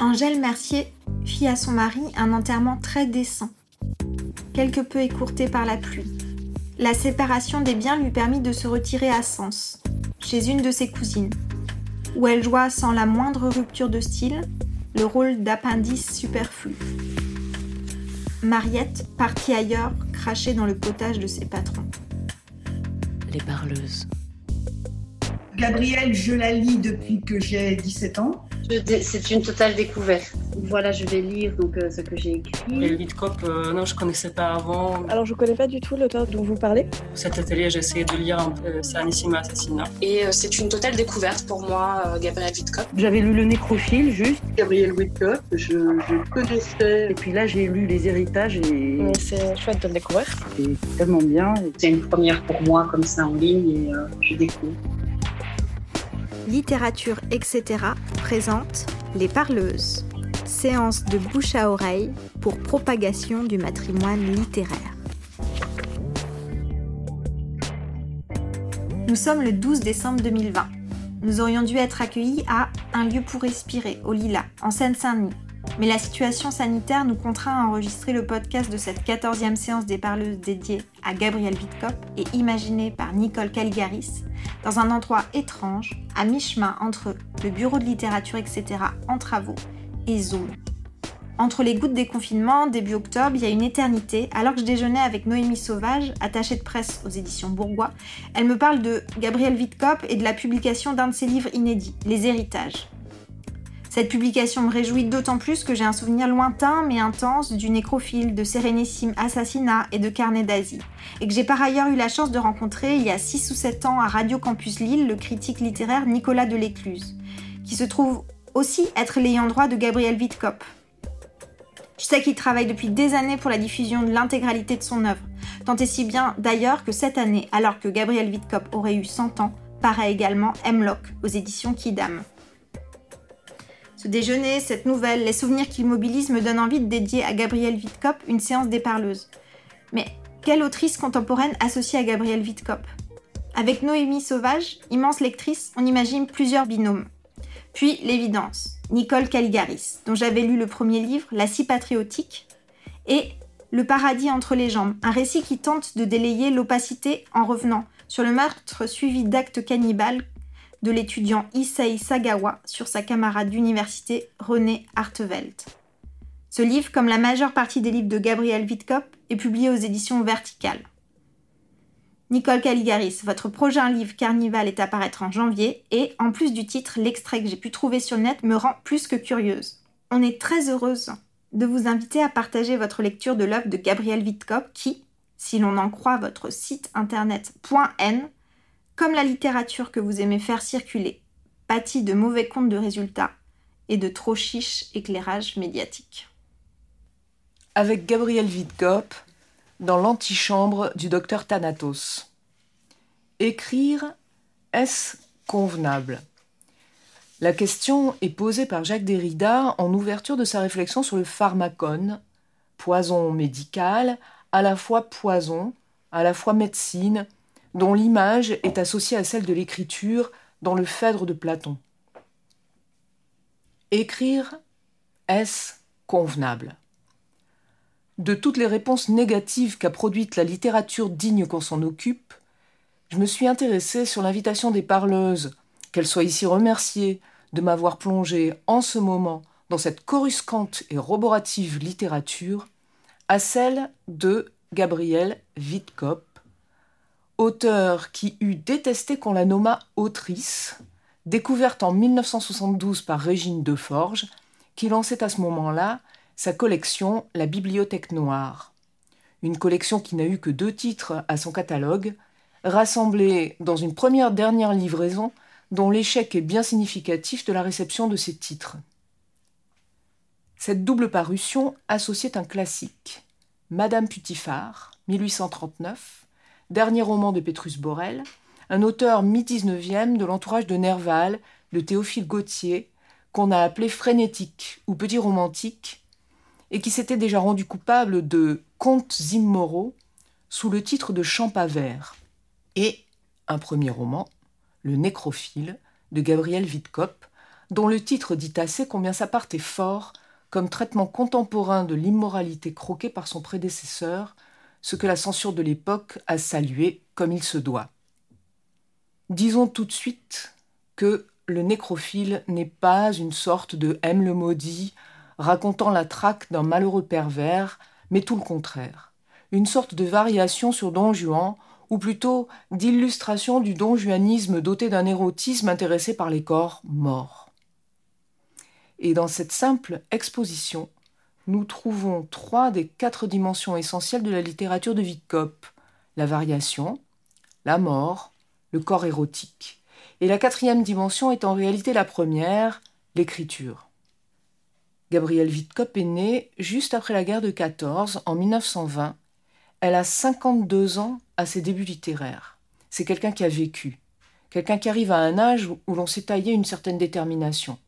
Angèle Mercier fit à son mari un enterrement très décent, quelque peu écourté par la pluie. La séparation des biens lui permit de se retirer à Sens, chez une de ses cousines, où elle joua sans la moindre rupture de style le rôle d'appendice superflu. Mariette partit ailleurs, cracher dans le potage de ses patrons. Les parleuses. Gabrielle, je la lis depuis que j'ai 17 ans. C'est une totale découverte. Voilà, je vais lire donc euh, ce que j'ai écrit. Le Cop, euh, non, je connaissais pas avant. Alors, je connais pas du tout l'auteur dont vous parlez. Cet atelier, j'ai essayé de lire un peu Serenissima Assassinat. Et euh, c'est une totale découverte pour moi, Gabriel Witkop. J'avais lu Le Nécrophile, juste. Gabriel Witkop, je, je connaissais. Et puis là, j'ai lu Les Héritages et. C'est chouette de le découvrir. C'est tellement bien. C'est une première pour moi, comme ça, en ligne, et je découvre. Littérature, etc. présente Les Parleuses, séance de bouche à oreille pour propagation du matrimoine littéraire. Nous sommes le 12 décembre 2020. Nous aurions dû être accueillis à Un lieu pour respirer, au Lila, en Seine-Saint-Denis. Mais la situation sanitaire nous contraint à enregistrer le podcast de cette 14e séance des parleuses dédiée à Gabriel Witkop et imaginée par Nicole Caligaris dans un endroit étrange, à mi-chemin entre le bureau de littérature, etc. en travaux et Zoom. Entre les gouttes des confinements, début octobre, il y a une éternité, alors que je déjeunais avec Noémie Sauvage, attachée de presse aux éditions Bourgois, elle me parle de Gabriel Witkop et de la publication d'un de ses livres inédits, Les Héritages. Cette publication me réjouit d'autant plus que j'ai un souvenir lointain mais intense du nécrophile, de Sérénissime Assassinat et de Carnet d'Asie, et que j'ai par ailleurs eu la chance de rencontrer il y a 6 ou 7 ans à Radio Campus Lille le critique littéraire Nicolas Delécluse, qui se trouve aussi être l'ayant droit de Gabriel Witkop. Je sais qu'il travaille depuis des années pour la diffusion de l'intégralité de son œuvre, tant et si bien d'ailleurs que cette année, alors que Gabriel Witkop aurait eu 100 ans, paraît également Hemlock aux éditions Kidam. Ce déjeuner, cette nouvelle, les souvenirs qu'il mobilise me donnent envie de dédier à Gabrielle Witkop une séance des. Mais quelle autrice contemporaine associée à Gabrielle Witkop Avec Noémie Sauvage, immense lectrice, on imagine plusieurs binômes. Puis l'évidence, Nicole Caligaris, dont j'avais lu le premier livre, La scie patriotique, et Le paradis entre les jambes, un récit qui tente de délayer l'opacité en revenant sur le meurtre suivi d'actes cannibales de l'étudiant Issei Sagawa sur sa camarade d'université René Arteveld. Ce livre, comme la majeure partie des livres de Gabriel Witkop, est publié aux éditions Verticales. Nicole Caligaris, votre prochain livre Carnival est à paraître en janvier et, en plus du titre, l'extrait que j'ai pu trouver sur le net me rend plus que curieuse. On est très heureuse de vous inviter à partager votre lecture de l'œuvre de Gabriel Witkop qui, si l'on en croit votre site internet comme la littérature que vous aimez faire circuler, pâtit de mauvais comptes de résultats et de trop chiches éclairages médiatiques. Avec Gabriel Witkop, dans l'antichambre du docteur Thanatos. Écrire, est-ce convenable? La question est posée par Jacques Derrida en ouverture de sa réflexion sur le pharmacone, poison médical, à la fois poison, à la fois médecine, dont l'image est associée à celle de l'écriture dans le Phèdre de Platon. Écrire, est-ce convenable? De toutes les réponses négatives qu'a produites la littérature digne qu'on s'en occupe, je me suis intéressée sur l'invitation des parleuses, qu'elles soient ici remerciées de m'avoir plongé en ce moment dans cette coruscante et roborative littérature, à celle de Gabrielle Witkop, auteur qui eut détesté qu'on la nommât autrice, découverte en 1972 par Régine Deforge, qui lançait à ce moment-là sa collection La Bibliothèque Noire. Une collection qui n'a eu que deux titres à son catalogue, rassemblés dans une première dernière livraison dont l'échec est bien significatif de la réception de ces titres. Cette double parution associait un classique, Madame Putifard, 1839, dernier roman de Petrus Borel, un auteur mi-19e de l'entourage de Nerval, de Théophile Gautier, qu'on a appelé frénétique ou petit romantique, et qui s'était déjà rendu coupable de contes immoraux sous le titre de Champavert, et un premier roman, Le nécrophile de Gabriel Witkop, dont le titre dit assez combien sa part est fort comme traitement contemporain de l'immoralité croquée par son prédécesseur, ce que la censure de l'époque a salué comme il se doit. Disons tout de suite que le nécrophile n'est pas une sorte de M le maudit racontant la traque d'un malheureux pervers, mais tout le contraire, une sorte de variation sur Don Juan, ou plutôt d'illustration du don juanisme doté d'un érotisme intéressé par les corps morts. Et dans cette simple exposition, nous trouvons trois des quatre dimensions essentielles de la littérature de Witkop la variation, la mort, le corps érotique. Et la quatrième dimension est en réalité la première, l'écriture. Gabrielle Witkop est née juste après la guerre de 14, en 1920. Elle a 52 ans à ses débuts littéraires. C'est quelqu'un qui a vécu, quelqu'un qui arrive à un âge où l'on s'est taillé une certaine détermination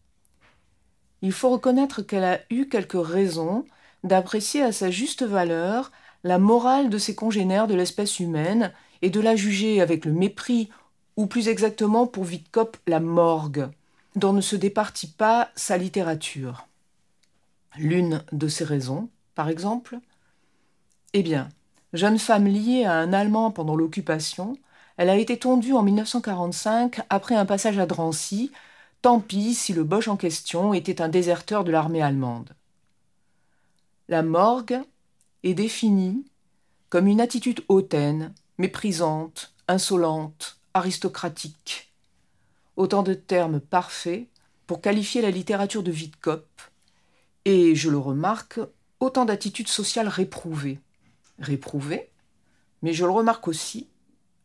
il faut reconnaître qu'elle a eu quelques raisons d'apprécier à sa juste valeur la morale de ses congénères de l'espèce humaine et de la juger avec le mépris, ou plus exactement pour Witkop la morgue, dont ne se départit pas sa littérature. L'une de ces raisons, par exemple Eh bien, jeune femme liée à un Allemand pendant l'occupation, elle a été tondue en 1945 après un passage à Drancy Tant pis si le Boche en question était un déserteur de l'armée allemande. La morgue est définie comme une attitude hautaine, méprisante, insolente, aristocratique. Autant de termes parfaits pour qualifier la littérature de Witkop, et, je le remarque, autant d'attitudes sociales réprouvées. Réprouvées, mais je le remarque aussi,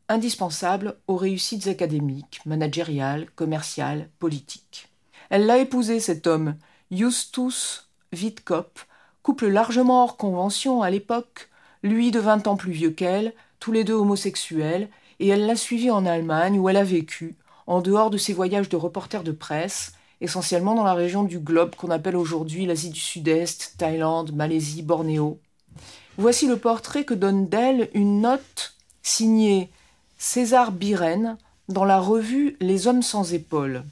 indispensable aux réussites académiques, managériales, commerciales, politiques. Elle l'a épousé, cet homme, Justus Witkop, couple largement hors convention à l'époque, lui de vingt ans plus vieux qu'elle, tous les deux homosexuels, et elle l'a suivi en Allemagne où elle a vécu, en dehors de ses voyages de reporter de presse, essentiellement dans la région du globe qu'on appelle aujourd'hui l'Asie du Sud-Est, Thaïlande, Malaisie, Bornéo. Voici le portrait que donne d'elle une note signée César Biren dans la revue Les hommes sans épaules.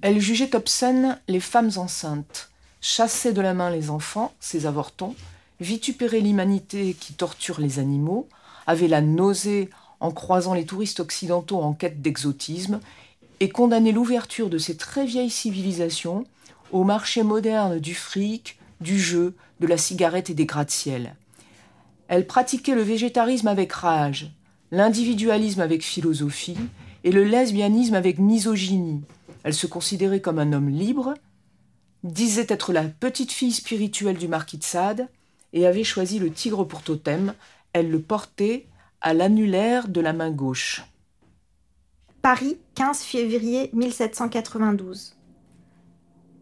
Elle jugeait obscènes les femmes enceintes, chassait de la main les enfants, ces avortons, vitupérait l'humanité qui torture les animaux, avait la nausée en croisant les touristes occidentaux en quête d'exotisme, et condamnait l'ouverture de ces très vieilles civilisations au marché moderne du fric, du jeu, de la cigarette et des gratte-ciel. Elle pratiquait le végétarisme avec rage, l'individualisme avec philosophie et le lesbianisme avec misogynie. Elle se considérait comme un homme libre, disait être la petite fille spirituelle du marquis de Sade et avait choisi le tigre pour totem. Elle le portait à l'annulaire de la main gauche. Paris, 15 février 1792.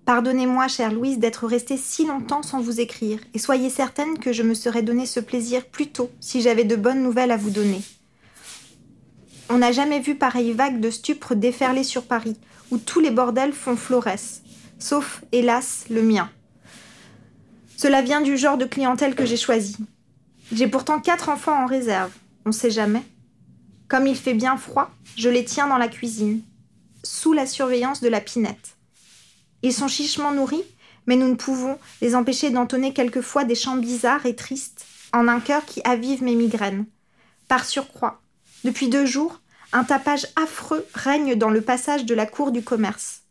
Pardonnez-moi, chère Louise, d'être restée si longtemps sans vous écrire, et soyez certaine que je me serais donné ce plaisir plus tôt si j'avais de bonnes nouvelles à vous donner. On n'a jamais vu pareille vague de stupres déferler sur Paris, où tous les bordels font florès, sauf, hélas, le mien. Cela vient du genre de clientèle que j'ai choisi. J'ai pourtant quatre enfants en réserve, on sait jamais. Comme il fait bien froid, je les tiens dans la cuisine, sous la surveillance de la pinette. Ils sont chichement nourris, mais nous ne pouvons les empêcher d'entonner quelquefois des chants bizarres et tristes, en un cœur qui avive mes migraines. Par surcroît, depuis deux jours, un tapage affreux règne dans le passage de la cour du commerce.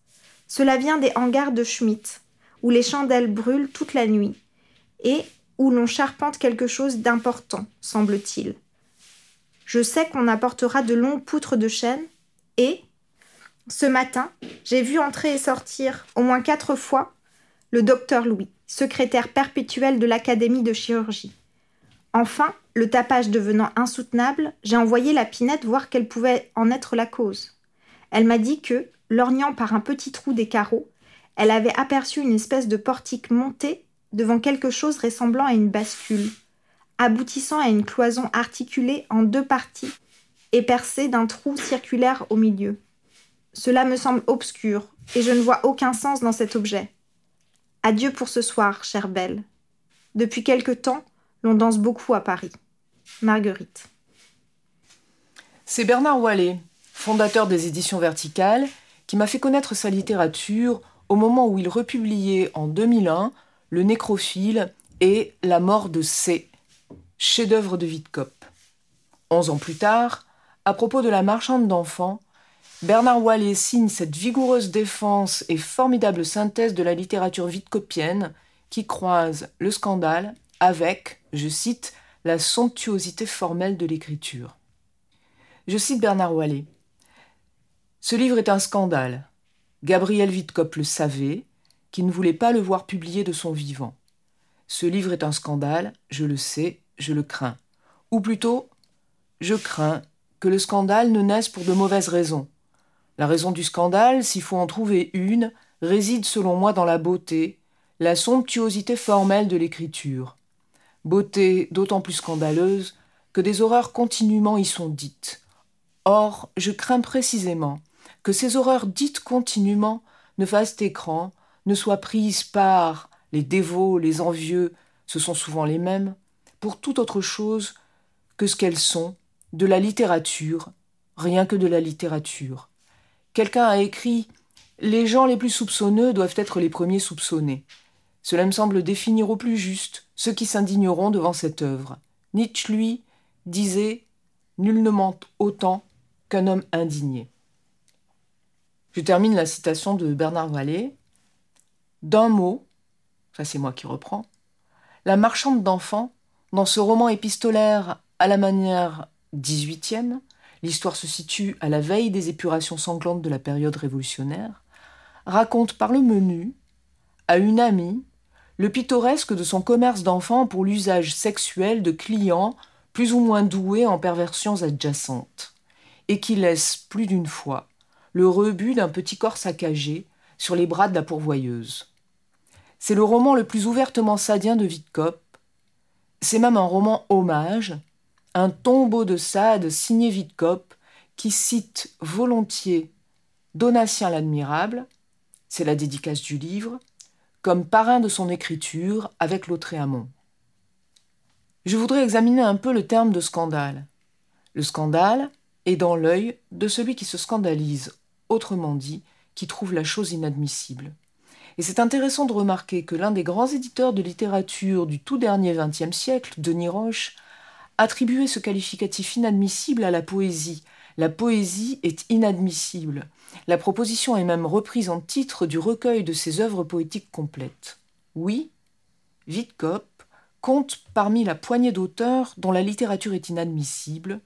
Cela vient des hangars de Schmitt, où les chandelles brûlent toute la nuit, et où l'on charpente quelque chose d'important, semble-t-il. Je sais qu'on apportera de longues poutres de chêne, et, ce matin, j'ai vu entrer et sortir, au moins quatre fois, le docteur Louis, secrétaire perpétuel de l'Académie de chirurgie. Enfin, le tapage devenant insoutenable, j'ai envoyé la pinette voir quelle pouvait en être la cause. Elle m'a dit que, lorgnant par un petit trou des carreaux, elle avait aperçu une espèce de portique monté devant quelque chose ressemblant à une bascule, aboutissant à une cloison articulée en deux parties et percée d'un trou circulaire au milieu. Cela me semble obscur, et je ne vois aucun sens dans cet objet. Adieu pour ce soir, chère belle. Depuis quelque temps, l'on danse beaucoup à Paris. Marguerite. C'est Bernard Wallet, fondateur des éditions verticales, qui m'a fait connaître sa littérature au moment où il republiait en 2001 Le Nécrophile et La mort de C, chef-d'œuvre de Wittkopp. Onze ans plus tard, à propos de La marchande d'enfants, Bernard Wallet signe cette vigoureuse défense et formidable synthèse de la littérature wittkoppienne qui croise le scandale avec, je cite, la somptuosité formelle de l'écriture. Je cite Bernard Wallet. Ce livre est un scandale. Gabriel Wittkopp le savait, qui ne voulait pas le voir publié de son vivant. Ce livre est un scandale, je le sais, je le crains. Ou plutôt, je crains que le scandale ne naisse pour de mauvaises raisons. La raison du scandale, s'il faut en trouver une, réside selon moi dans la beauté, la somptuosité formelle de l'écriture. Beauté d'autant plus scandaleuse que des horreurs continuellement y sont dites. Or, je crains précisément que ces horreurs dites continuellement ne fassent écran, ne soient prises par les dévots, les envieux, ce sont souvent les mêmes, pour toute autre chose que ce qu'elles sont, de la littérature, rien que de la littérature. Quelqu'un a écrit Les gens les plus soupçonneux doivent être les premiers soupçonnés. Cela me semble définir au plus juste ceux qui s'indigneront devant cette œuvre. Nietzsche, lui, disait Nul ne ment autant qu'un homme indigné. Je termine la citation de Bernard Vallée. D'un mot, ça c'est moi qui reprends, la marchande d'enfants, dans ce roman épistolaire à la manière 18e, l'histoire se situe à la veille des épurations sanglantes de la période révolutionnaire, raconte par le menu, à une amie, le pittoresque de son commerce d'enfants pour l'usage sexuel de clients plus ou moins doués en perversions adjacentes, et qui laisse plus d'une fois le rebut d'un petit corps saccagé sur les bras de la pourvoyeuse. C'est le roman le plus ouvertement sadien de Wittkopp. C'est même un roman hommage, un tombeau de Sade signé Wittkopp qui cite volontiers Donatien l'Admirable, c'est la dédicace du livre, comme parrain de son écriture avec Lautréamont. Je voudrais examiner un peu le terme de scandale. Le scandale est dans l'œil de celui qui se scandalise, autrement dit, qui trouve la chose inadmissible. Et c'est intéressant de remarquer que l'un des grands éditeurs de littérature du tout dernier XXe siècle, Denis Roche, attribuait ce qualificatif inadmissible à la poésie. La poésie est inadmissible, la proposition est même reprise en titre du recueil de ses œuvres poétiques complètes. Oui, Wittkopp compte parmi la poignée d'auteurs dont la littérature est inadmissible,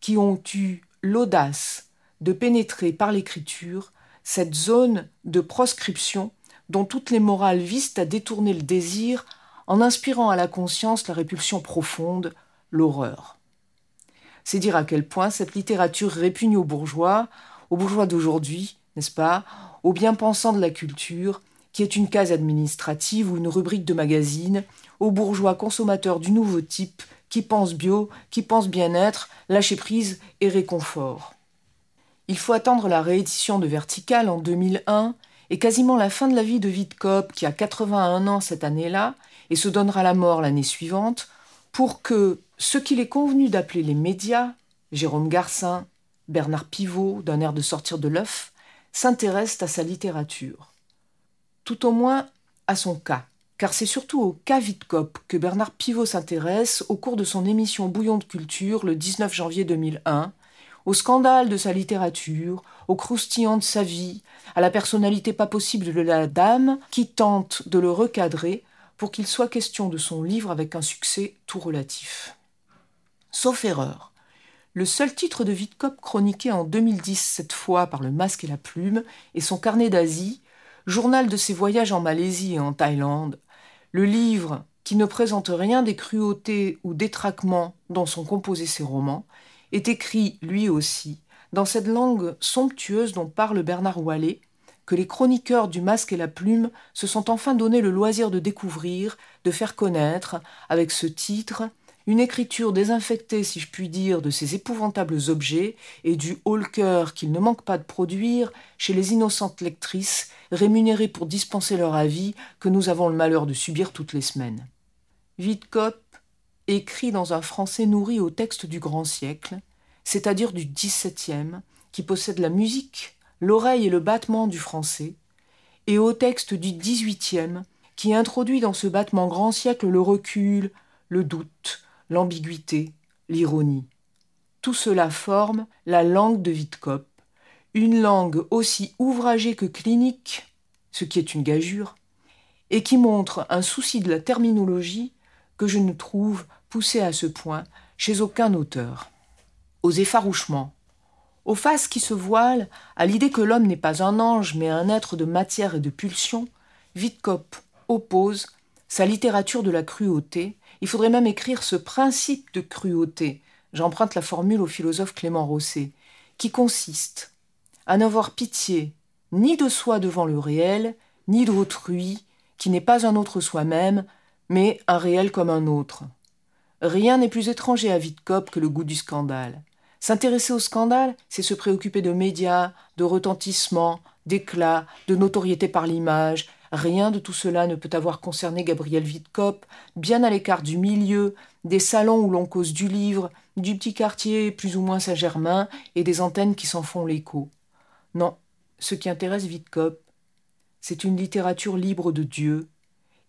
qui ont eu l'audace de pénétrer par l'écriture cette zone de proscription dont toutes les morales visent à détourner le désir en inspirant à la conscience la répulsion profonde, l'horreur. C'est dire à quel point cette littérature répugne aux bourgeois, aux bourgeois d'aujourd'hui, n'est-ce pas, aux bien-pensants de la culture, qui est une case administrative ou une rubrique de magazine, aux bourgeois consommateurs du nouveau type, qui pensent bio, qui pensent bien-être, lâcher prise et réconfort. Il faut attendre la réédition de Vertical en 2001 et quasiment la fin de la vie de Wittkopp, qui a 81 ans cette année-là et se donnera la mort l'année suivante, pour que ce qu'il est convenu d'appeler les médias, Jérôme Garcin, Bernard Pivot, d'un air de sortir de l'œuf, s'intéresse à sa littérature. Tout au moins à son cas, car c'est surtout au cas Wittkopp que Bernard Pivot s'intéresse au cours de son émission Bouillon de culture le 19 janvier 2001, au scandale de sa littérature, au croustillant de sa vie, à la personnalité pas possible de la dame qui tente de le recadrer pour qu'il soit question de son livre avec un succès tout relatif. Sauf erreur, le seul titre de Wittkopp chroniqué en 2010 cette fois par le masque et la plume est son carnet d'Asie, journal de ses voyages en Malaisie et en Thaïlande. Le livre, qui ne présente rien des cruautés ou détraquements dont sont composés ses romans, est écrit, lui aussi, dans cette langue somptueuse dont parle Bernard Wallet, que les chroniqueurs du masque et la plume se sont enfin donné le loisir de découvrir, de faire connaître, avec ce titre, une écriture désinfectée, si je puis dire, de ces épouvantables objets et du haut cœur qu'ils ne manquent pas de produire chez les innocentes lectrices rémunérées pour dispenser leur avis que nous avons le malheur de subir toutes les semaines. Wittkopp écrit dans un français nourri au texte du grand siècle, c'est-à-dire du XVIIe, qui possède la musique, l'oreille et le battement du français, et au texte du XVIIIe, qui introduit dans ce battement grand siècle le recul, le doute, l'ambiguïté, l'ironie. Tout cela forme la langue de Witkop, une langue aussi ouvragée que clinique, ce qui est une gageure, et qui montre un souci de la terminologie que je ne trouve poussé à ce point chez aucun auteur. Aux effarouchements, aux faces qui se voilent à l'idée que l'homme n'est pas un ange mais un être de matière et de pulsion, Witkop oppose sa littérature de la cruauté. Il faudrait même écrire ce principe de cruauté, j'emprunte la formule au philosophe Clément Rosset, qui consiste à n'avoir pitié ni de soi devant le réel, ni d'autrui, qui n'est pas un autre soi-même, mais un réel comme un autre. Rien n'est plus étranger à Witkop que le goût du scandale. S'intéresser au scandale, c'est se préoccuper de médias, de retentissement, d'éclat, de notoriété par l'image. Rien de tout cela ne peut avoir concerné Gabriel Witkop, bien à l'écart du milieu, des salons où l'on cause du livre, du petit quartier plus ou moins Saint-Germain et des antennes qui s'en font l'écho. Non, ce qui intéresse Witkop, c'est une littérature libre de Dieu,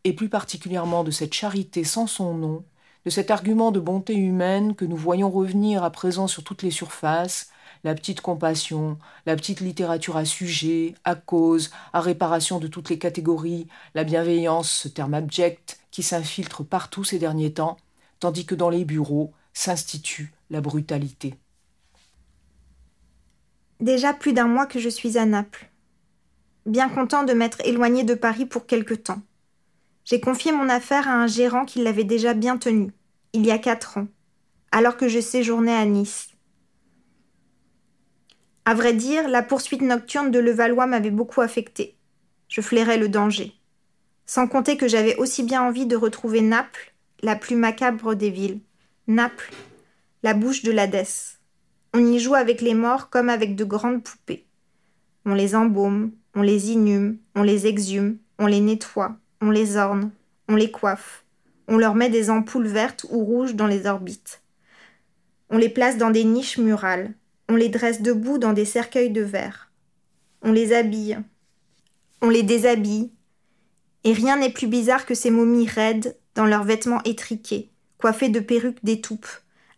et plus particulièrement de cette charité sans son nom, de cet argument de bonté humaine que nous voyons revenir à présent sur toutes les surfaces, la petite compassion, la petite littérature à sujet, à cause, à réparation de toutes les catégories, la bienveillance, ce terme abject qui s'infiltre partout ces derniers temps, tandis que dans les bureaux s'institue la brutalité. Déjà plus d'un mois que je suis à Naples. Bien content de m'être éloigné de Paris pour quelque temps. J'ai confié mon affaire à un gérant qui l'avait déjà bien tenu, il y a quatre ans, alors que je séjournais à Nice. À vrai dire, la poursuite nocturne de Levallois m'avait beaucoup affecté. Je flairais le danger. Sans compter que j'avais aussi bien envie de retrouver Naples, la plus macabre des villes. Naples, la bouche de l'Hadès. On y joue avec les morts comme avec de grandes poupées. On les embaume, on les inhume, on les exhume, on les nettoie, on les orne, on les coiffe, on leur met des ampoules vertes ou rouges dans les orbites. On les place dans des niches murales, on les dresse debout dans des cercueils de verre. On les habille, on les déshabille, et rien n'est plus bizarre que ces momies raides dans leurs vêtements étriqués, coiffées de perruques d'étoupe,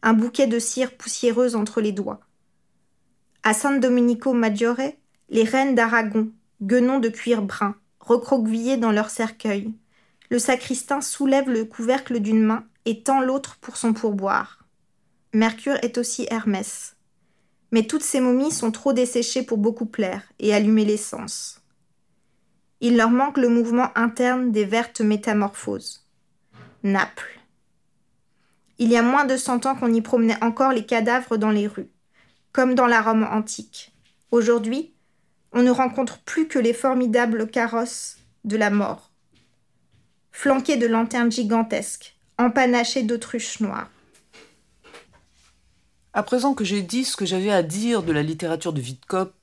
un bouquet de cire poussiéreuse entre les doigts. À San Domenico Maggiore, les reines d'Aragon, guenons de cuir brun, recroquevillés dans leur cercueil. Le sacristain soulève le couvercle d'une main et tend l'autre pour son pourboire. Mercure est aussi Hermès. Mais toutes ces momies sont trop desséchées pour beaucoup plaire et allumer l'essence. Il leur manque le mouvement interne des vertes métamorphoses. Naples. Il y a moins de cent ans qu'on y promenait encore les cadavres dans les rues, comme dans la Rome antique. Aujourd'hui, on ne rencontre plus que les formidables carrosses de la mort, flanqués de lanternes gigantesques, empanachés d'autruches noires. À présent que j'ai dit ce que j'avais à dire de la littérature de Witkop,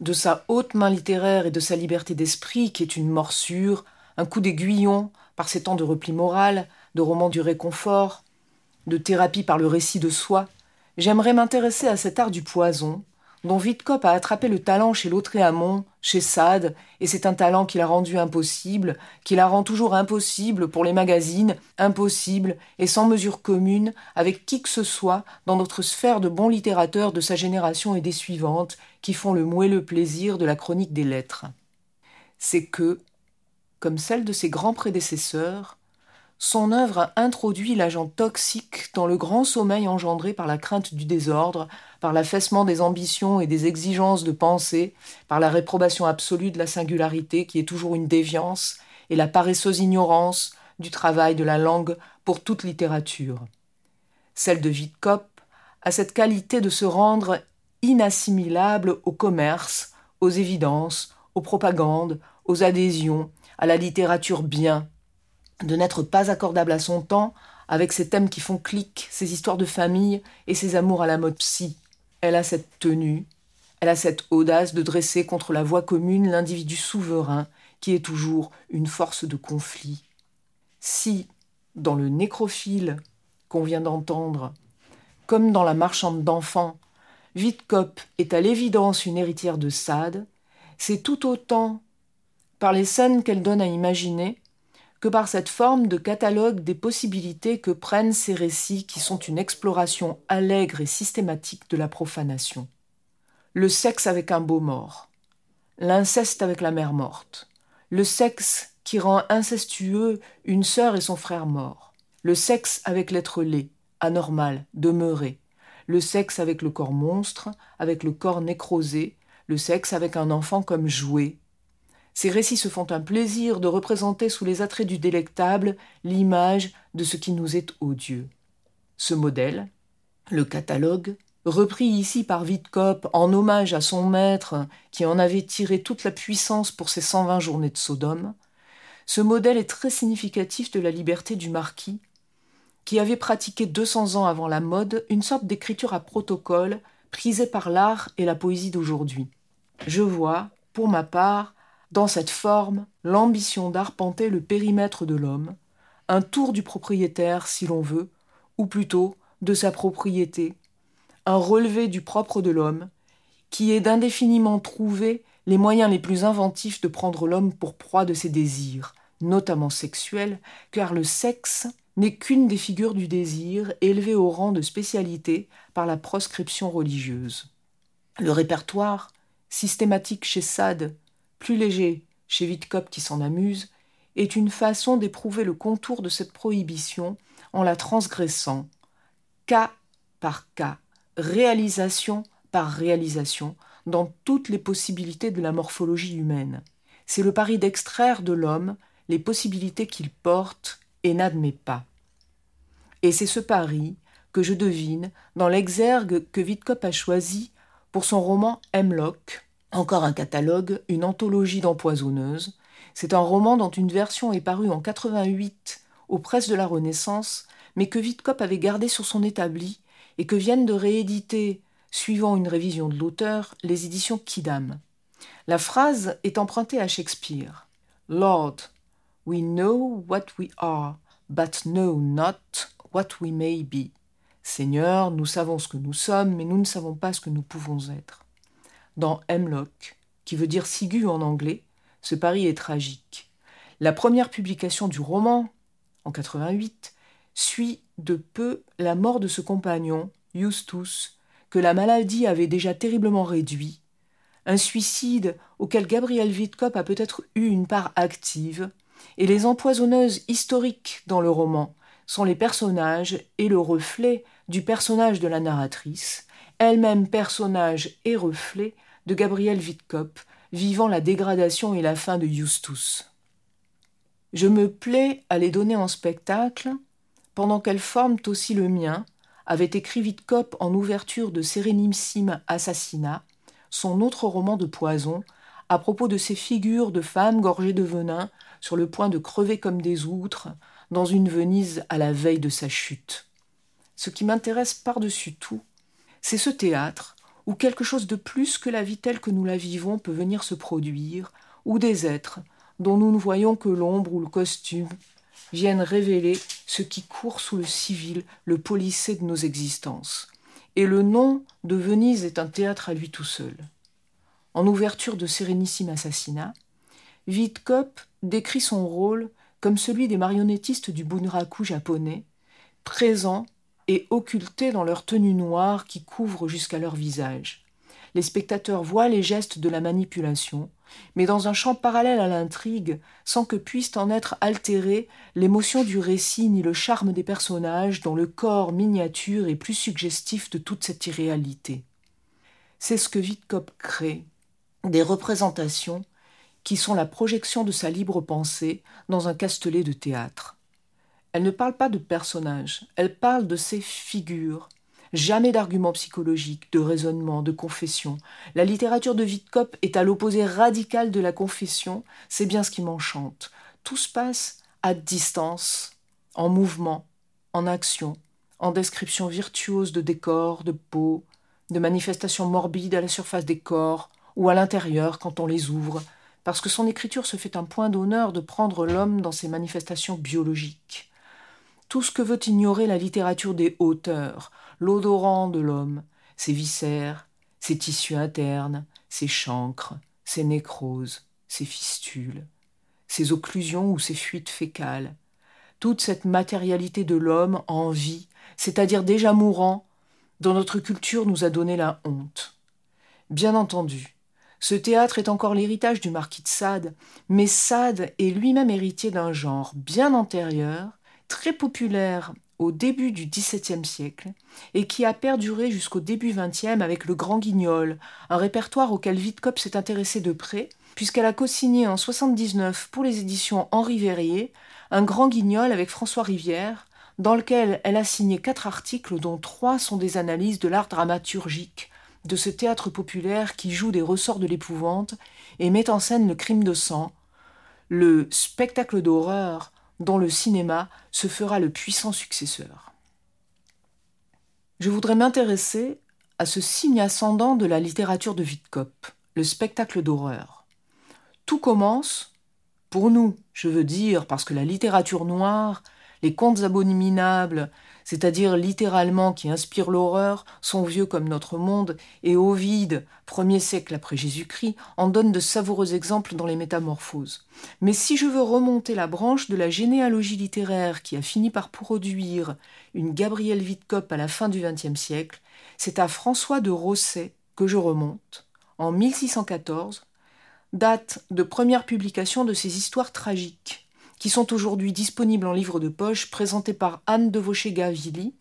de sa haute main littéraire et de sa liberté d'esprit qui est une morsure, un coup d'aiguillon par ses temps de repli moral, de roman du réconfort, de thérapie par le récit de soi, j'aimerais m'intéresser à cet art du poison, dont Witkop a attrapé le talent chez Lautréamont, chez Sade, et c'est un talent qui l'a rendu impossible, qui la rend toujours impossible pour les magazines, impossible et sans mesure commune avec qui que ce soit dans notre sphère de bons littérateurs de sa génération et des suivantes, qui font le moelleux plaisir de la chronique des lettres. C'est que, comme celle de ses grands prédécesseurs, son œuvre introduit l'agent toxique dans le grand sommeil engendré par la crainte du désordre, par l'affaissement des ambitions et des exigences de pensée, par la réprobation absolue de la singularité qui est toujours une déviance, et la paresseuse ignorance du travail de la langue pour toute littérature. Celle de Witkop a cette qualité de se rendre inassimilable au commerce, aux évidences, aux propagandes, aux adhésions, à la littérature bien, de n'être pas accordable à son temps, avec ses thèmes qui font clic, ses histoires de famille et ses amours à la mode psy. Elle a cette tenue, elle a cette audace de dresser contre la voie commune l'individu souverain qui est toujours une force de conflit. Si, dans le nécrophile qu'on vient d'entendre, comme dans la marchande d'enfants, Witkop est à l'évidence une héritière de Sade, c'est tout autant par les scènes qu'elle donne à imaginer que par cette forme de catalogue des possibilités que prennent ces récits qui sont une exploration allègre et systématique de la profanation. Le sexe avec un beau mort, l'inceste avec la mère morte, le sexe qui rend incestueux une sœur et son frère morts, le sexe avec l'être laid, anormal, demeuré, le sexe avec le corps monstre, avec le corps nécrosé, le sexe avec un enfant comme jouet. Ces récits se font un plaisir de représenter sous les attraits du délectable l'image de ce qui nous est odieux. Ce modèle, le catalogue, repris ici par Witkop en hommage à son maître qui en avait tiré toute la puissance pour ses 120 journées de Sodome, ce modèle est très significatif de la liberté du marquis qui avait pratiqué 200 ans avant la mode une sorte d'écriture à protocole prisée par l'art et la poésie d'aujourd'hui. Je vois, pour ma part, dans cette forme, l'ambition d'arpenter le périmètre de l'homme, un tour du propriétaire si l'on veut, ou plutôt de sa propriété, un relevé du propre de l'homme, qui est d'indéfiniment trouver les moyens les plus inventifs de prendre l'homme pour proie de ses désirs, notamment sexuels, car le sexe n'est qu'une des figures du désir élevée au rang de spécialité par la proscription religieuse. Le répertoire, systématique chez Sade, plus léger chez Witkop qui s'en amuse, est une façon d'éprouver le contour de cette prohibition en la transgressant, cas par cas, réalisation par réalisation, dans toutes les possibilités de la morphologie humaine. C'est le pari d'extraire de l'homme les possibilités qu'il porte et n'admet pas. Et c'est ce pari que je devine dans l'exergue que Witkop a choisi pour son roman Hemlock, encore un catalogue, une anthologie d'empoisonneuses. C'est un roman dont une version est parue en 88 aux presses de la Renaissance, mais que Witkop avait gardé sur son établi et que viennent de rééditer, suivant une révision de l'auteur, les éditions Kidam. La phrase est empruntée à Shakespeare. Lord, we know what we are, but know not what we may be. Seigneur, nous savons ce que nous sommes, mais nous ne savons pas ce que nous pouvons être. Dans Hemlock, qui veut dire Sigu en anglais, ce pari est tragique. La première publication du roman, en 88, suit de peu la mort de ce compagnon, Justus, que la maladie avait déjà terriblement réduit, un suicide auquel Gabriel Witkop a peut-être eu une part active, et les empoisonneuses historiques dans le roman sont les personnages et le reflet du personnage de la narratrice, elle-même personnage et reflet de Gabriel Witkop, vivant la dégradation et la fin de Justus. Je me plais à les donner en spectacle, pendant qu'elles forment aussi le mien, avait écrit Witkop en ouverture de Sérénissime Assassinat, son autre roman de poison, à propos de ces figures de femmes gorgées de venin, sur le point de crever comme des outres, dans une Venise à la veille de sa chute. Ce qui m'intéresse par-dessus tout, c'est ce théâtre où quelque chose de plus que la vie telle que nous la vivons peut venir se produire, où des êtres, dont nous ne voyons que l'ombre ou le costume, viennent révéler ce qui court sous le civil, le polissé de nos existences. Et le nom de Venise est un théâtre à lui tout seul. En ouverture de Sérénissime Assassinat, Witkop décrit son rôle comme celui des marionnettistes du bunraku japonais, présents et occultés dans leur tenue noire qui couvre jusqu'à leur visage. Les spectateurs voient les gestes de la manipulation, mais dans un champ parallèle à l'intrigue, sans que puissent en être altérés l'émotion du récit ni le charme des personnages dont le corps miniature est plus suggestif de toute cette irréalité. C'est ce que Witkop crée, des représentations qui sont la projection de sa libre pensée dans un castelet de théâtre. Elle ne parle pas de personnages, elle parle de ses figures. Jamais d'arguments psychologiques, de raisonnement, de confession. La littérature de Witkop est à l'opposé radical de la confession, c'est bien ce qui m'enchante. Tout se passe à distance, en mouvement, en action, en description virtuose de décors, de peau, de manifestations morbides à la surface des corps ou à l'intérieur quand on les ouvre, parce que son écriture se fait un point d'honneur de prendre l'homme dans ses manifestations biologiques. Tout ce que veut ignorer la littérature des hauteurs, l'odorant de l'homme, ses viscères, ses tissus internes, ses chancres, ses nécroses, ses fistules, ses occlusions ou ses fuites fécales, toute cette matérialité de l'homme en vie, c'est-à-dire déjà mourant, dont notre culture nous a donné la honte. Bien entendu, ce théâtre est encore l'héritage du marquis de Sade, mais Sade est lui-même héritier d'un genre bien antérieur, très populaire au début du XVIIe siècle, et qui a perduré jusqu'au début XXe avec le Grand Guignol, un répertoire auquel Witkop s'est intéressé de près, puisqu'elle a co-signé en 79 pour les éditions Henri Verrier un Grand Guignol avec François Rivière, dans lequel elle a signé quatre articles dont trois sont des analyses de l'art dramaturgique de ce théâtre populaire qui joue des ressorts de l'épouvante et met en scène le crime de sang, le spectacle d'horreur dont le cinéma se fera le puissant successeur. Je voudrais m'intéresser à ce signe ascendant de la littérature de Witkop, le spectacle d'horreur. Tout commence, pour nous, je veux dire, parce que la littérature noire, les contes abominables, c'est-à-dire littéralement qui inspirent l'horreur, sont vieux comme notre monde, et Ovide, premier siècle après Jésus-Christ, en donne de savoureux exemples dans les Métamorphoses. Mais si je veux remonter la branche de la généalogie littéraire qui a fini par produire une Gabrielle Witkop à la fin du XXe siècle, c'est à François de Rosset que je remonte, en 1614, date de première publication de ces histoires tragiques qui sont aujourd'hui disponibles en livre de poche présentés par Anne de Vaucher-Gavilly,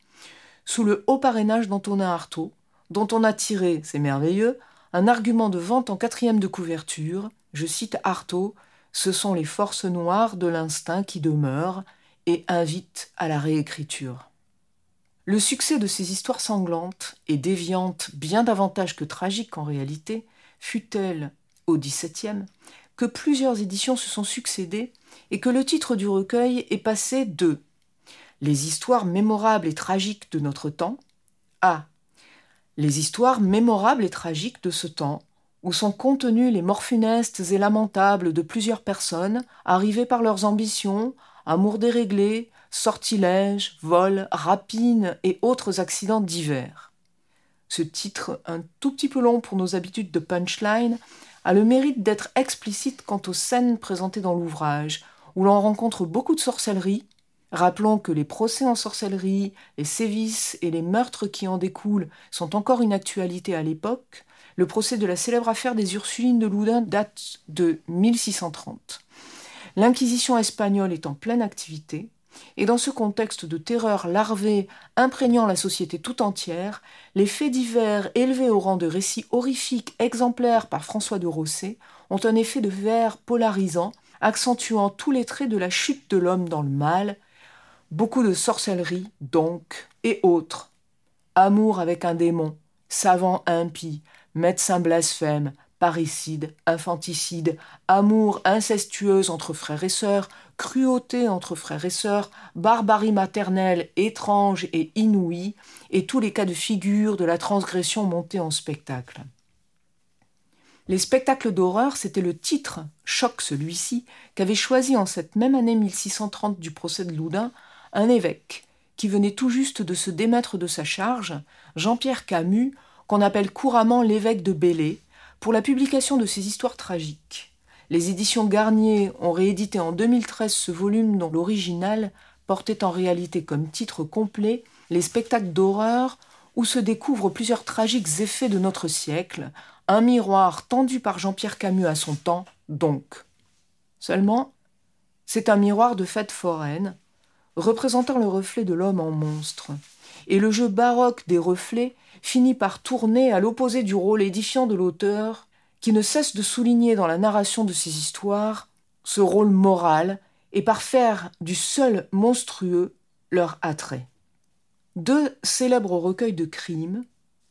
sous le haut parrainage d'Antonin Artaud, dont on a tiré, c'est merveilleux, un argument de vente en quatrième de couverture. Je cite Artaud Ce sont les forces noires de l'instinct qui demeurent et invitent à la réécriture. Le succès de ces histoires sanglantes et déviantes, bien davantage que tragiques en réalité, fut tel, au XVIIe, que plusieurs éditions se sont succédées et que le titre du recueil est passé de Les histoires mémorables et tragiques de notre temps à Les histoires mémorables et tragiques de ce temps, où sont contenus les morts funestes et lamentables de plusieurs personnes, arrivées par leurs ambitions, amours déréglés, sortilèges, vols, rapines et autres accidents divers. Ce titre, un tout petit peu long pour nos habitudes de punchline, a le mérite d'être explicite quant aux scènes présentées dans l'ouvrage, où l'on rencontre beaucoup de sorcellerie. Rappelons que les procès en sorcellerie, les sévices et les meurtres qui en découlent sont encore une actualité à l'époque. Le procès de la célèbre affaire des Ursulines de Loudun date de 1630. L'Inquisition espagnole est en pleine activité, et dans ce contexte de terreur larvée imprégnant la société tout entière, les faits divers élevés au rang de récits horrifiques exemplaires par François de Rosset ont un effet de verre polarisant, accentuant tous les traits de la chute de l'homme dans le mal, beaucoup de sorcellerie, donc, et autres. Amour avec un démon, savant impie, médecin blasphème, parricide, infanticide, amour incestueuse entre frères et sœurs, cruauté entre frères et sœurs, barbarie maternelle étrange et inouïe, et tous les cas de figure de la transgression montée en spectacle. Les spectacles d'horreur, c'était le titre, choc celui-ci, qu'avait choisi en cette même année 1630 du procès de Loudun un évêque, qui venait tout juste de se démettre de sa charge, Jean-Pierre Camus, qu'on appelle couramment l'évêque de Belley, pour la publication de ces histoires tragiques. Les éditions Garnier ont réédité en 2013 ce volume dont l'original portait en réalité comme titre complet Les spectacles d'horreur où se découvrent plusieurs tragiques effets de notre siècle, un miroir tendu par Jean-Pierre Camus à son temps, donc. Seulement, c'est un miroir de fête foraine, représentant le reflet de l'homme en monstre, et le jeu baroque des reflets finit par tourner à l'opposé du rôle édifiant de l'auteur, qui ne cesse de souligner dans la narration de ses histoires ce rôle moral et par faire du seul monstrueux leur attrait. Deux célèbres recueils de crimes,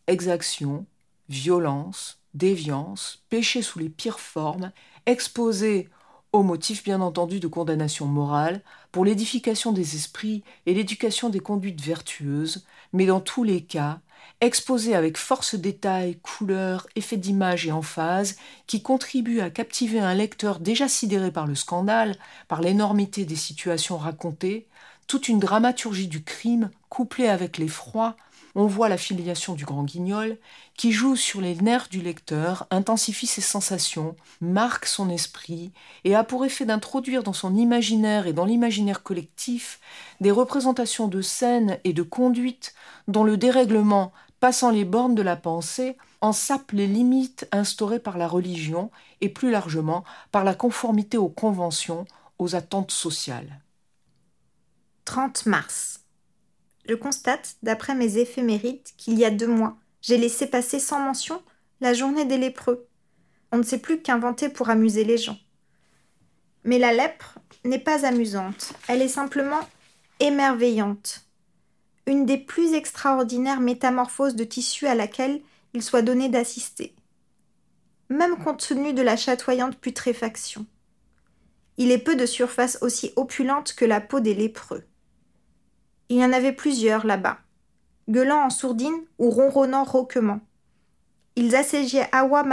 exactions, violence, déviance, péché sous les pires formes, exposés au motif bien entendu de condamnation morale, pour l'édification des esprits et l'éducation des conduites vertueuses, mais dans tous les cas, exposés avec force détails, couleurs, effets d'image et emphase, qui contribuent à captiver un lecteur déjà sidéré par le scandale, par l'énormité des situations racontées, toute une dramaturgie du crime couplée avec l'effroi, on voit la filiation du grand guignol, qui joue sur les nerfs du lecteur, intensifie ses sensations, marque son esprit, et a pour effet d'introduire dans son imaginaire et dans l'imaginaire collectif des représentations de scènes et de conduite dont le dérèglement, passant les bornes de la pensée, en sape les limites instaurées par la religion et plus largement par la conformité aux conventions, aux attentes sociales. 30 mars. Je constate, d'après mes éphémérides, qu'il y a deux mois, j'ai laissé passer sans mention la journée des lépreux. On ne sait plus qu'inventer pour amuser les gens. Mais la lèpre n'est pas amusante, elle est simplement émerveillante. Une des plus extraordinaires métamorphoses de tissu à laquelle il soit donné d'assister. Même compte tenu de la chatoyante putréfaction. Il est peu de surface aussi opulente que la peau des lépreux. Il y en avait plusieurs là-bas, gueulant en sourdine ou ronronnant rauquement. Ils assiégeaient Awa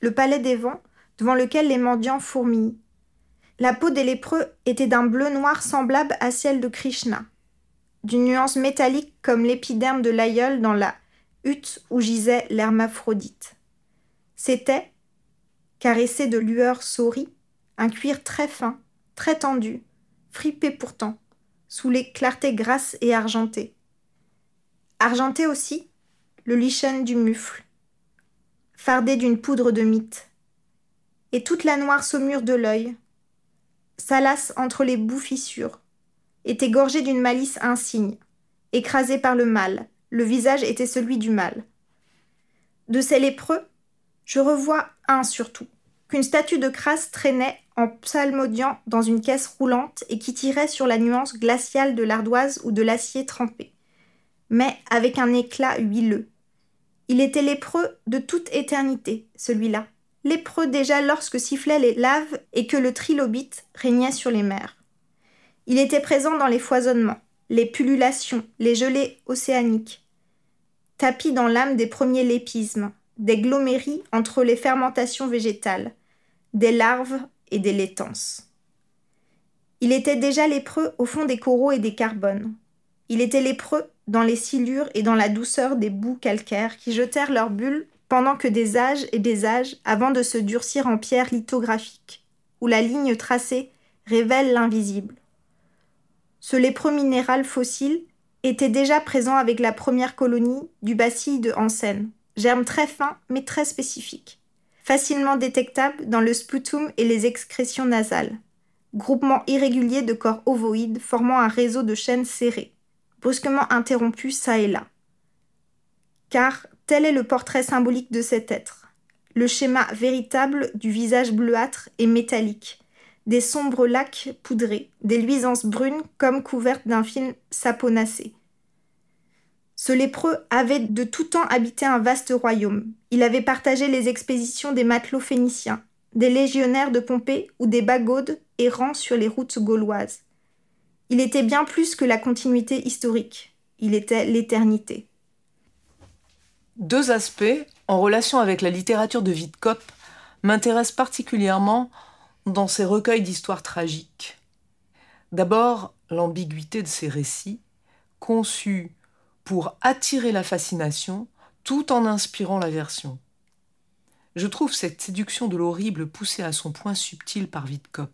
le palais des vents, devant lequel les mendiants fourmillent. La peau des lépreux était d'un bleu noir semblable à celle de Krishna, d'une nuance métallique comme l'épiderme de l'aïeul dans la hutte où gisait l'hermaphrodite. C'était, caressé de lueurs souris, un cuir très fin, très tendu, fripé pourtant, sous les clartés grasses et argentées. Argenté aussi, le lichen du mufle, fardé d'une poudre de mythe, et toute la noire saumure de l'œil, salace entre les bouts fissures, était gorgée d'une malice insigne, écrasée par le mal, le visage était celui du mal. De ces lépreux, je revois un surtout, qu'une statue de crasse traînait en psalmodiant dans une caisse roulante et qui tirait sur la nuance glaciale de l'ardoise ou de l'acier trempé, mais avec un éclat huileux. Il était lépreux de toute éternité, celui-là, lépreux déjà lorsque sifflaient les laves et que le trilobite régnait sur les mers. Il était présent dans les foisonnements, les pullulations, les gelées océaniques, tapis dans l'âme des premiers lépismes, des gloméries entre les fermentations végétales, des larves et des laitances. Il était déjà lépreux au fond des coraux et des carbones. Il était lépreux dans les silures et dans la douceur des bouts calcaires qui jetèrent leurs bulles pendant que des âges et des âges avant de se durcir en pierre lithographique, où la ligne tracée révèle l'invisible. Ce lépreux minéral fossile était déjà présent avec la première colonie du bacille de Hansen, germe très fin mais très spécifique facilement détectable dans le sputum et les excrétions nasales. Groupement irrégulier de corps ovoïdes formant un réseau de chaînes serrées, brusquement interrompu çà et là. Car tel est le portrait symbolique de cet être, le schéma véritable du visage bleuâtre et métallique, des sombres lacs poudrés, des luisances brunes comme couvertes d'un film saponacé, ce lépreux avait de tout temps habité un vaste royaume. Il avait partagé les expéditions des matelots phéniciens, des légionnaires de Pompée ou des bagaudes errant sur les routes gauloises. Il était bien plus que la continuité historique, il était l'éternité. Deux aspects, en relation avec la littérature de Wittkopp, m'intéressent particulièrement dans ses recueils d'histoires tragiques. D'abord, l'ambiguïté de ses récits, conçus pour attirer la fascination tout en inspirant l'aversion. Je trouve cette séduction de l'horrible poussée à son point subtil par Wittkopp,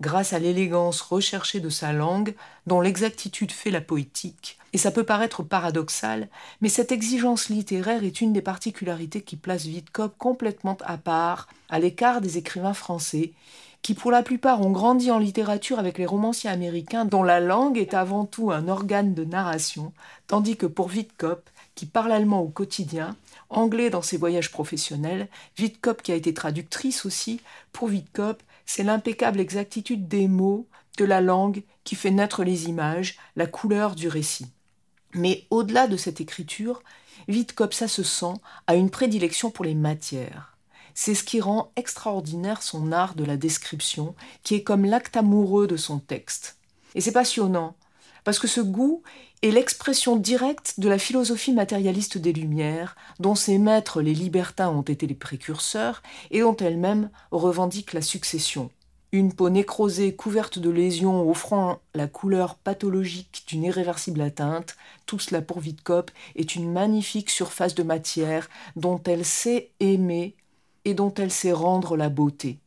grâce à l'élégance recherchée de sa langue, dont l'exactitude fait la poétique, et ça peut paraître paradoxal, mais cette exigence littéraire est une des particularités qui place Wittkopp complètement à part, à l'écart des écrivains français, qui pour la plupart ont grandi en littérature avec les romanciers américains dont la langue est avant tout un organe de narration, tandis que pour Wittkopp, qui parle allemand au quotidien, anglais dans ses voyages professionnels, Wittkopp qui a été traductrice aussi, pour Wittkopp, c'est l'impeccable exactitude des mots, de la langue qui fait naître les images, la couleur du récit. Mais au-delà de cette écriture, Wittkopp, ça se sent, a une prédilection pour les matières. C'est ce qui rend extraordinaire son art de la description, qui est comme l'acte amoureux de son texte. Et c'est passionnant, parce que ce goût est l'expression directe de la philosophie matérialiste des Lumières, dont ses maîtres les libertins ont été les précurseurs, et dont elle-même revendique la succession. Une peau nécrosée couverte de lésions offrant la couleur pathologique d'une irréversible atteinte, tout cela pour Vidkop est une magnifique surface de matière dont elle sait aimer et dont elle sait rendre la beauté.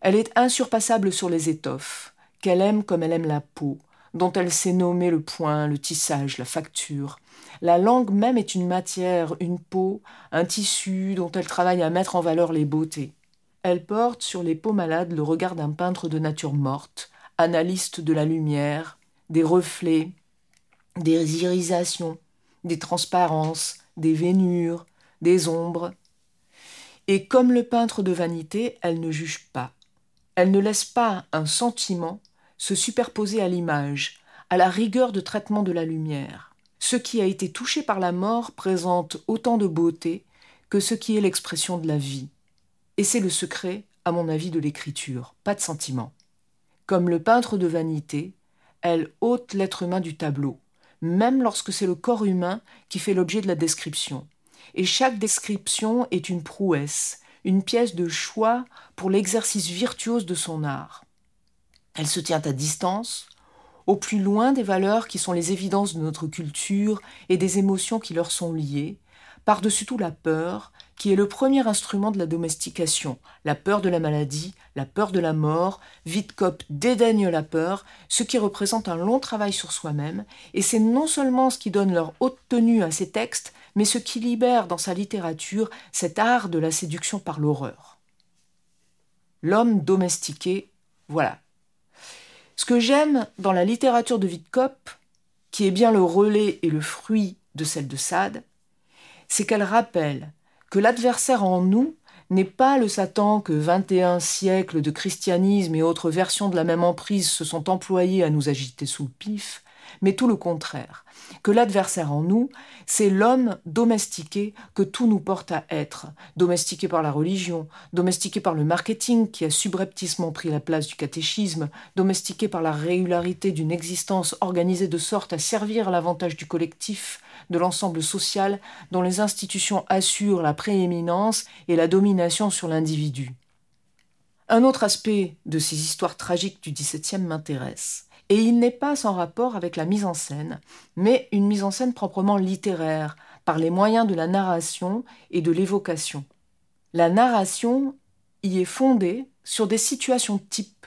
Elle est insurpassable sur les étoffes, qu'elle aime comme elle aime la peau, dont elle sait nommer le point, le tissage, la facture. La langue même est une matière, une peau, un tissu dont elle travaille à mettre en valeur les beautés. Elle porte sur les peaux malades le regard d'un peintre de nature morte, analyste de la lumière, des reflets, des irisations, des transparences, des vénures, des ombres. Et comme le peintre de vanité, elle ne juge pas. Elle ne laisse pas un sentiment se superposer à l'image, à la rigueur de traitement de la lumière. Ce qui a été touché par la mort présente autant de beauté que ce qui est l'expression de la vie. Et c'est le secret, à mon avis, de l'écriture, pas de sentiment. Comme le peintre de vanité, elle ôte l'être humain du tableau, même lorsque c'est le corps humain qui fait l'objet de la description. Et chaque description est une prouesse, une pièce de choix pour l'exercice virtuose de son art. Elle se tient à distance, au plus loin des valeurs qui sont les évidences de notre culture et des émotions qui leur sont liées, par-dessus tout la peur, qui est le premier instrument de la domestication, la peur de la maladie, la peur de la mort. Vidkop dédaigne la peur, ce qui représente un long travail sur soi-même, et c'est non seulement ce qui donne leur haute tenue à ses textes, mais ce qui libère dans sa littérature cet art de la séduction par l'horreur. L'homme domestiqué, voilà, ce que j'aime dans la littérature de Vidkop, qui est bien le relais et le fruit de celle de Sade, c'est qu'elle rappelle que l'adversaire en nous n'est pas le Satan que 21 siècles de christianisme et autres versions de la même emprise se sont employés à nous agiter sous le pif, mais tout le contraire, que l'adversaire en nous, c'est l'homme domestiqué que tout nous porte à être, domestiqué par la religion, domestiqué par le marketing qui a subrepticement pris la place du catéchisme, domestiqué par la régularité d'une existence organisée de sorte à servir l'avantage du collectif, de l'ensemble social dont les institutions assurent la prééminence et la domination sur l'individu. Un autre aspect de ces histoires tragiques du XVIIe m'intéresse et il n'est pas sans rapport avec la mise en scène, mais une mise en scène proprement littéraire, par les moyens de la narration et de l'évocation. La narration y est fondée sur des situations types,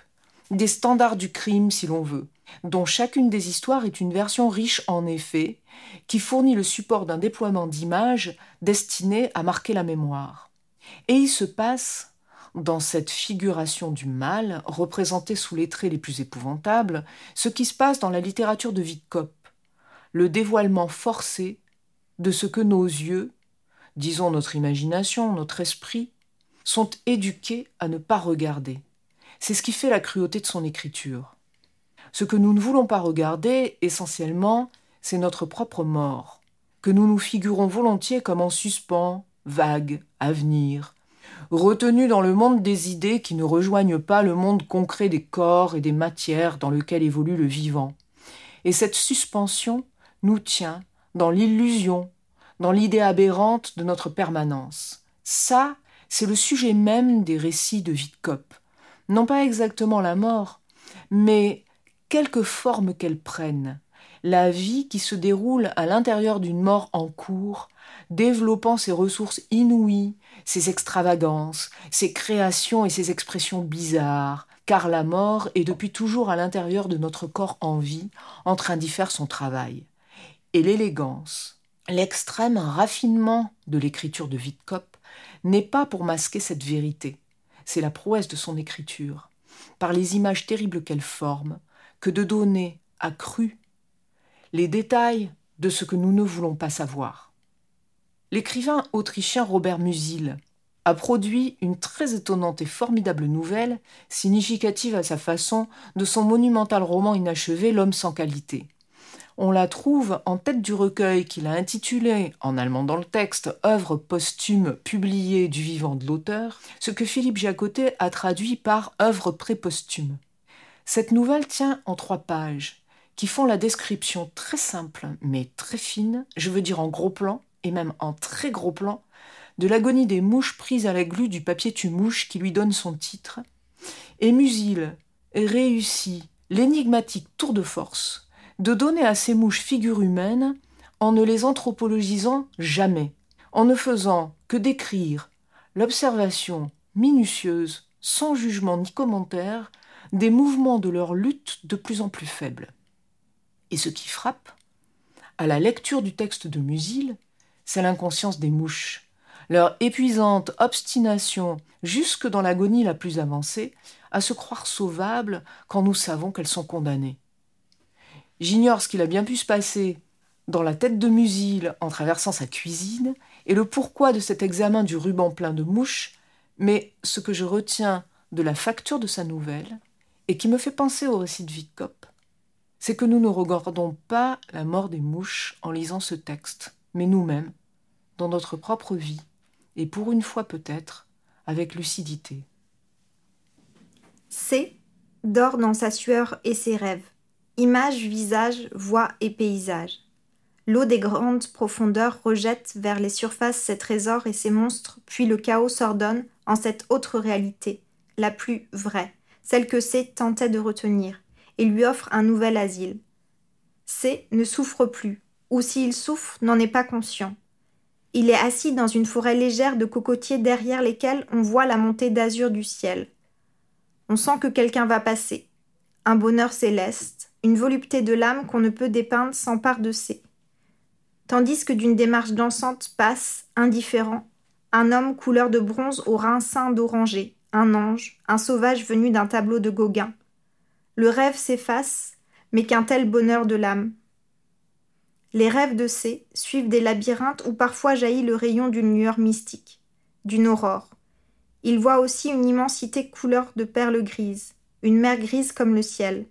des standards du crime si l'on veut, dont chacune des histoires est une version riche en effets, qui fournit le support d'un déploiement d'images destinées à marquer la mémoire. Et il se passe dans cette figuration du mal, représentée sous les traits les plus épouvantables, ce qui se passe dans la littérature de Vidkop, le dévoilement forcé de ce que nos yeux, disons notre imagination, notre esprit, sont éduqués à ne pas regarder. C'est ce qui fait la cruauté de son écriture. Ce que nous ne voulons pas regarder, essentiellement, c'est notre propre mort, que nous nous figurons volontiers comme en suspens, vague, à venir, retenu dans le monde des idées qui ne rejoignent pas le monde concret des corps et des matières dans lequel évolue le vivant. Et cette suspension nous tient dans l'illusion, dans l'idée aberrante de notre permanence. Ça, c'est le sujet même des récits de Vidkop. Non pas exactement la mort, mais quelque forme qu'elle prenne, la vie qui se déroule à l'intérieur d'une mort en cours, développant ses ressources inouïes, ses extravagances, ses créations et ses expressions bizarres, car la mort est depuis toujours à l'intérieur de notre corps en vie, en train d'y faire son travail. Et l'élégance, l'extrême raffinement de l'écriture de Vidkop n'est pas pour masquer cette vérité, c'est la prouesse de son écriture, par les images terribles qu'elle forme, que de donner à les détails de ce que nous ne voulons pas savoir. L'écrivain autrichien Robert Musil a produit une très étonnante et formidable nouvelle, significative à sa façon de son monumental roman inachevé L'homme sans qualité. On la trouve en tête du recueil qu'il a intitulé, en allemand dans le texte, œuvre posthume publiée du vivant de l'auteur, ce que Philippe Jacotet a traduit par œuvre préposthume. Cette nouvelle tient en trois pages, qui font la description très simple mais très fine, je veux dire en gros plan, et même en très gros plan, de l'agonie des mouches prises à la glu du papier tue-mouche qui lui donne son titre, Et Musil réussit l'énigmatique tour de force de donner à ces mouches figure humaine en ne les anthropologisant jamais, en ne faisant que décrire l'observation minutieuse, sans jugement ni commentaire, des mouvements de leur lutte de plus en plus faibles. Et ce qui frappe, à la lecture du texte de Musil, c'est l'inconscience des mouches, leur épuisante obstination jusque dans l'agonie la plus avancée à se croire sauvables quand nous savons qu'elles sont condamnées. J'ignore ce qu'il a bien pu se passer dans la tête de Musil en traversant sa cuisine et le pourquoi de cet examen du ruban plein de mouches, mais ce que je retiens de la facture de sa nouvelle, et qui me fait penser au récit de Vidkop, c'est que nous ne regardons pas la mort des mouches en lisant ce texte, mais nous-mêmes, dans notre propre vie, et pour une fois peut-être, avec lucidité. C dort dans sa sueur et ses rêves. Images, visages, voix et paysages. L'eau des grandes profondeurs rejette vers les surfaces ses trésors et ses monstres, puis le chaos s'ordonne en cette autre réalité, la plus vraie, celle que C tentait de retenir, et lui offre un nouvel asile. C ne souffre plus, ou s'il souffre, n'en est pas conscient. Il est assis dans une forêt légère de cocotiers derrière lesquels on voit la montée d'azur du ciel. On sent que quelqu'un va passer. Un bonheur céleste, une volupté de l'âme qu'on ne peut dépeindre s'empare de C tandis que d'une démarche dansante passe, indifférent, un homme couleur de bronze au rein ceint d'oranger, un ange, un sauvage venu d'un tableau de Gauguin. Le rêve s'efface, mais qu'un tel bonheur de l'âme. Les rêves de C suivent des labyrinthes où parfois jaillit le rayon d'une lueur mystique, d'une aurore. Il voit aussi une immensité couleur de perles grises, une mer grise comme le ciel,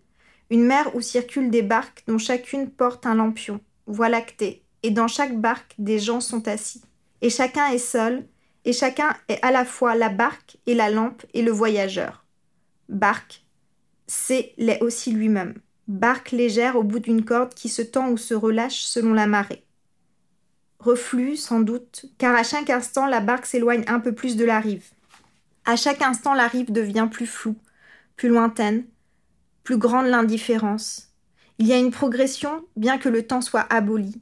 une mer où circulent des barques dont chacune porte un lampion, voie lactée, et dans chaque barque des gens sont assis. Et chacun est seul, et chacun est à la fois la barque et la lampe et le voyageur. Barque, c'est l'est aussi lui-même. Barque légère au bout d'une corde qui se tend ou se relâche selon la marée. Reflux, sans doute, car à chaque instant la barque s'éloigne un peu plus de la rive. À chaque instant la rive devient plus floue, plus lointaine, plus grande l'indifférence. Il y a une progression, bien que le temps soit aboli.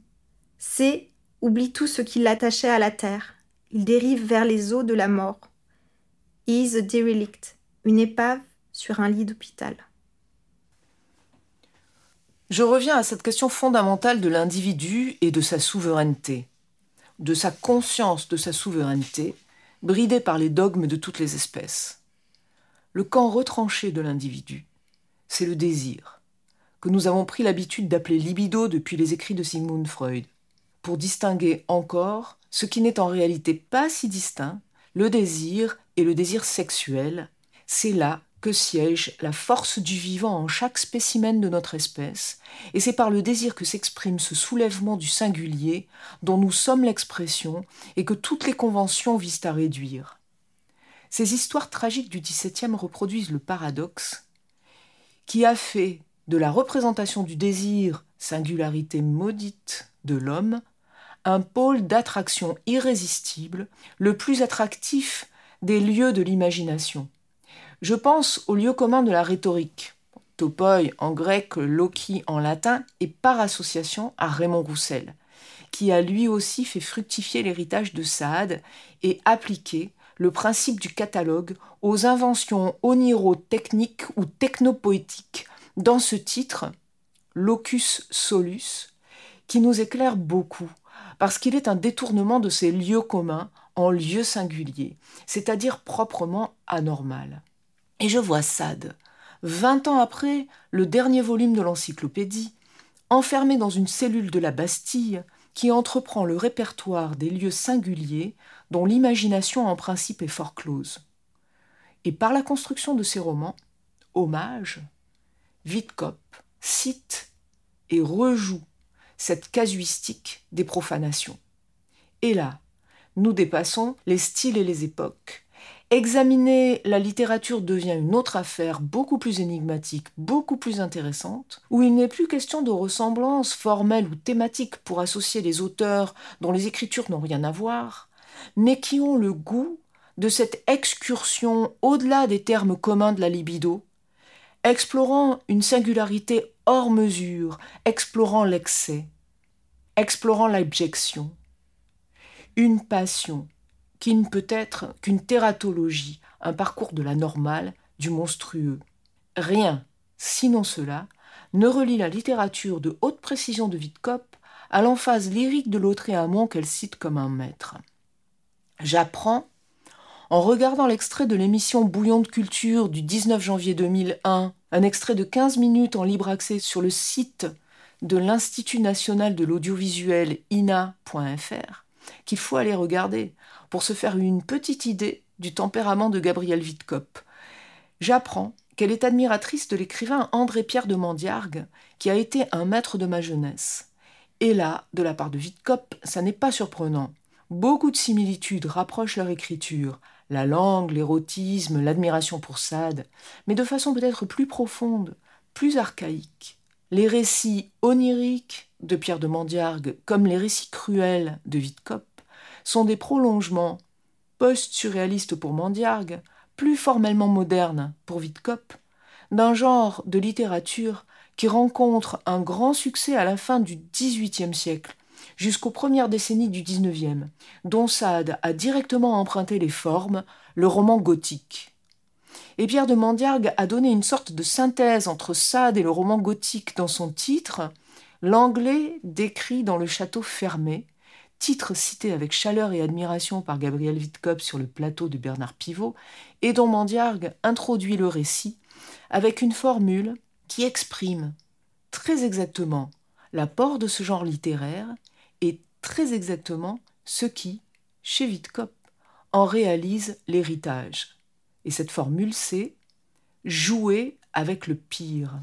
C oublie tout ce qui l'attachait à la terre. Il dérive vers les eaux de la mort. Is a derelict, une épave sur un lit d'hôpital. Je reviens à cette question fondamentale de l'individu et de sa souveraineté, de sa conscience de sa souveraineté, bridée par les dogmes de toutes les espèces. Le camp retranché de l'individu, c'est le désir, que nous avons pris l'habitude d'appeler libido depuis les écrits de Sigmund Freud pour distinguer encore ce qui n'est en réalité pas si distinct, le désir et le désir sexuel. C'est là que siège la force du vivant en chaque spécimen de notre espèce, et c'est par le désir que s'exprime ce soulèvement du singulier dont nous sommes l'expression et que toutes les conventions visent à réduire. Ces histoires tragiques du XVIIe reproduisent le paradoxe qui a fait de la représentation du désir, singularité maudite de l'homme, un pôle d'attraction irrésistible, le plus attractif des lieux de l'imagination. Je pense au lieu commun de la rhétorique, topoi en grec, loki en latin, et par association à Raymond Roussel, qui a lui aussi fait fructifier l'héritage de Sade et appliqué le principe du catalogue aux inventions oniro-techniques ou technopoétiques dans ce titre, Locus Solus, qui nous éclaire beaucoup parce qu'il est un détournement de ces lieux communs en lieux singuliers, c'est-à-dire proprement anormal. Et je vois Sade, vingt ans après le dernier volume de l'encyclopédie, enfermé dans une cellule de la Bastille qui entreprend le répertoire des lieux singuliers dont l'imagination en principe est fort close. Et par la construction de ses romans, Hommage, Vidkop cite et rejoue cette casuistique des profanations. Et là, nous dépassons les styles et les époques. Examiner la littérature devient une autre affaire beaucoup plus énigmatique, beaucoup plus intéressante, où il n'est plus question de ressemblance formelle ou thématique pour associer les auteurs dont les écritures n'ont rien à voir, mais qui ont le goût de cette excursion au-delà des termes communs de la libido, explorant une singularité hors mesure, explorant l'excès, explorant l'abjection, une passion qui ne peut être qu'une tératologie, un parcours de la normale, du monstrueux. Rien, sinon cela, ne relie la littérature de haute précision de Wittkopp à l'emphase lyrique de l'autre et amont qu'elle cite comme un maître. J'apprends, en regardant l'extrait de l'émission Bouillon de culture du 19 janvier 2001, un extrait de 15 minutes en libre accès sur le site de l'Institut national de l'audiovisuel ina.fr, qu'il faut aller regarder pour se faire une petite idée du tempérament de Gabriel Wittkopp. J'apprends qu'elle est admiratrice de l'écrivain André-Pierre de Mandiargue, qui a été un maître de ma jeunesse. Et là, de la part de Wittkopp, ça n'est pas surprenant. Beaucoup de similitudes rapprochent leur écriture, la langue, l'érotisme, l'admiration pour Sade, mais de façon peut-être plus profonde, plus archaïque. Les récits oniriques de Pierre de Mandiargue, comme les récits cruels de Wittkopp, sont des prolongements post-surréalistes pour Mandiargue, plus formellement moderne pour Wittkopp, d'un genre de littérature qui rencontre un grand succès à la fin du XVIIIe siècle jusqu'aux premières décennies du XIXe, dont Sade a directement emprunté les formes, le roman gothique. Et Pierre de Mandiargue a donné une sorte de synthèse entre Sade et le roman gothique dans son titre, L'anglais décrit dans le château fermé, titre cité avec chaleur et admiration par Gabriel Wittkopp sur le plateau de Bernard Pivot, et dont Mandiargue introduit le récit avec une formule qui exprime très exactement l'apport de ce genre littéraire et très exactement ce qui, chez Wittkopp, en réalise l'héritage. Et cette formule, c'est jouer avec le pire.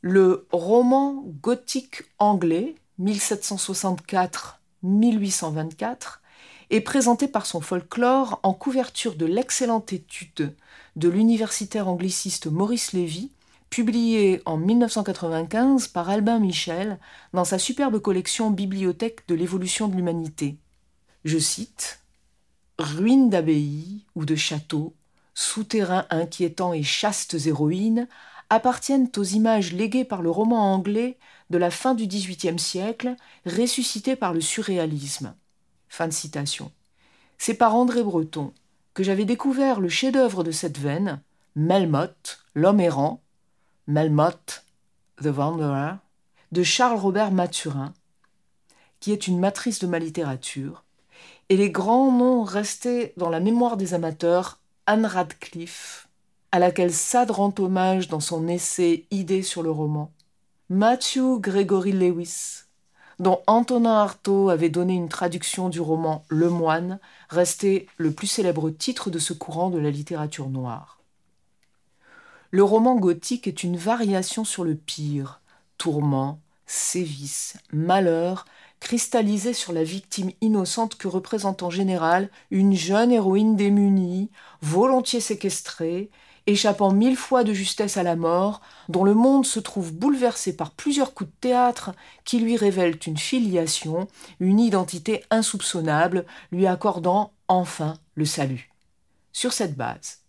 Le roman gothique anglais 1764-1824, est présenté par son folklore en couverture de l'excellente étude de l'universitaire angliciste Maurice Lévy, publiée en 1995 par Albin Michel dans sa superbe collection Bibliothèque de l'évolution de l'humanité. Je cite Ruines d'abbayes ou de châteaux, souterrains inquiétants et chastes héroïnes appartiennent aux images léguées par le roman anglais de la fin du XVIIIe siècle, ressuscitées par le surréalisme. Fin de citation. C'est par André Breton que j'avais découvert le chef-d'œuvre de cette veine, Melmoth, l'homme errant, Melmoth, The Wanderer, de Charles Robert Mathurin, qui est une matrice de ma littérature, et les grands noms restés dans la mémoire des amateurs, Anne Radcliffe, à laquelle Sade rend hommage dans son essai Idées sur le roman, Matthew Gregory Lewis, dont Antonin Artaud avait donné une traduction du roman Le Moine, resté le plus célèbre titre de ce courant de la littérature noire. Le roman gothique est une variation sur le pire, tourment, sévices, malheur, cristallisé sur la victime innocente que représente en général une jeune héroïne démunie, volontiers séquestrée, échappant mille fois de justesse à la mort, dont le monde se trouve bouleversé par plusieurs coups de théâtre qui lui révèlent une filiation, une identité insoupçonnable, lui accordant enfin le salut. Sur cette base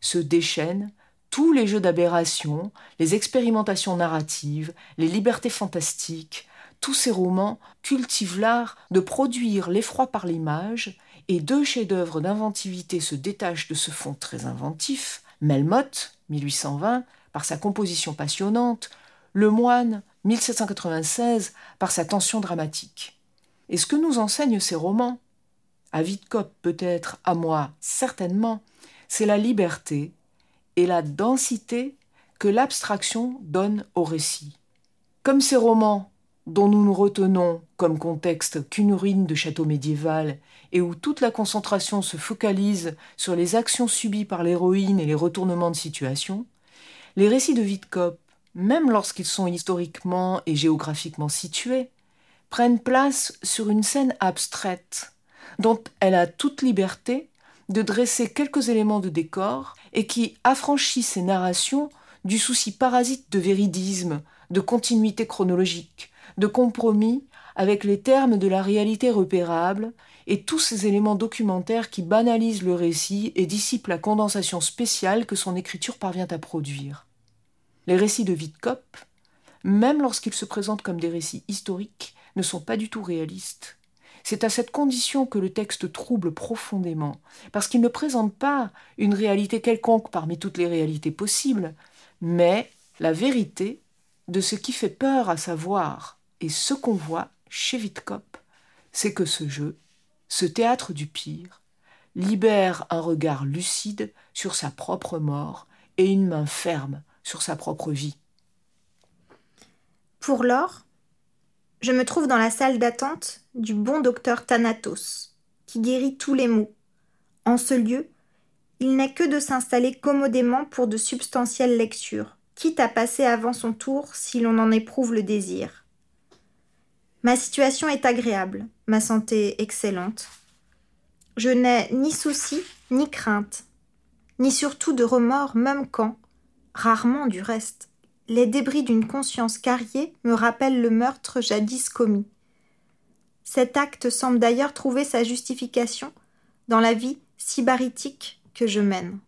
se déchaînent tous les jeux d'aberration, les expérimentations narratives, les libertés fantastiques, tous ces romans cultivent l'art de produire l'effroi par l'image, et deux chefs-d'œuvre d'inventivité se détachent de ce fond très inventif, Melmoth, 1820, par sa composition passionnante, Le Moine, 1796, par sa tension dramatique. Et ce que nous enseignent ces romans, à Wittkopp peut-être, à moi certainement, c'est la liberté et la densité que l'abstraction donne au récit. Comme ces romans dont nous nous retenons comme contexte qu'une ruine de château médiéval et où toute la concentration se focalise sur les actions subies par l'héroïne et les retournements de situation, les récits de Wittkopp, même lorsqu'ils sont historiquement et géographiquement situés, prennent place sur une scène abstraite, dont elle a toute liberté de dresser quelques éléments de décor et qui affranchit ses narrations du souci parasite de véridisme, de continuité chronologique, de compromis avec les termes de la réalité repérable et tous ces éléments documentaires qui banalisent le récit et dissipent la condensation spéciale que son écriture parvient à produire. Les récits de Witkop, même lorsqu'ils se présentent comme des récits historiques, ne sont pas du tout réalistes. C'est à cette condition que le texte trouble profondément, parce qu'il ne présente pas une réalité quelconque parmi toutes les réalités possibles, mais la vérité de ce qui fait peur à savoir et ce qu'on voit chez Witkop, c'est que ce jeu, ce théâtre du pire, libère un regard lucide sur sa propre mort et une main ferme sur sa propre vie. Pour l'or, je me trouve dans la salle d'attente du bon docteur Thanatos, qui guérit tous les maux. En ce lieu, il n'est que de s'installer commodément pour de substantielles lectures, quitte à passer avant son tour si l'on en éprouve le désir. Ma situation est agréable, ma santé excellente. Je n'ai ni soucis, ni crainte, ni surtout de remords même quand, rarement du reste, les débris d'une conscience carriée me rappellent le meurtre jadis commis. Cet acte semble d'ailleurs trouver sa justification dans la vie sibaritique que je mène.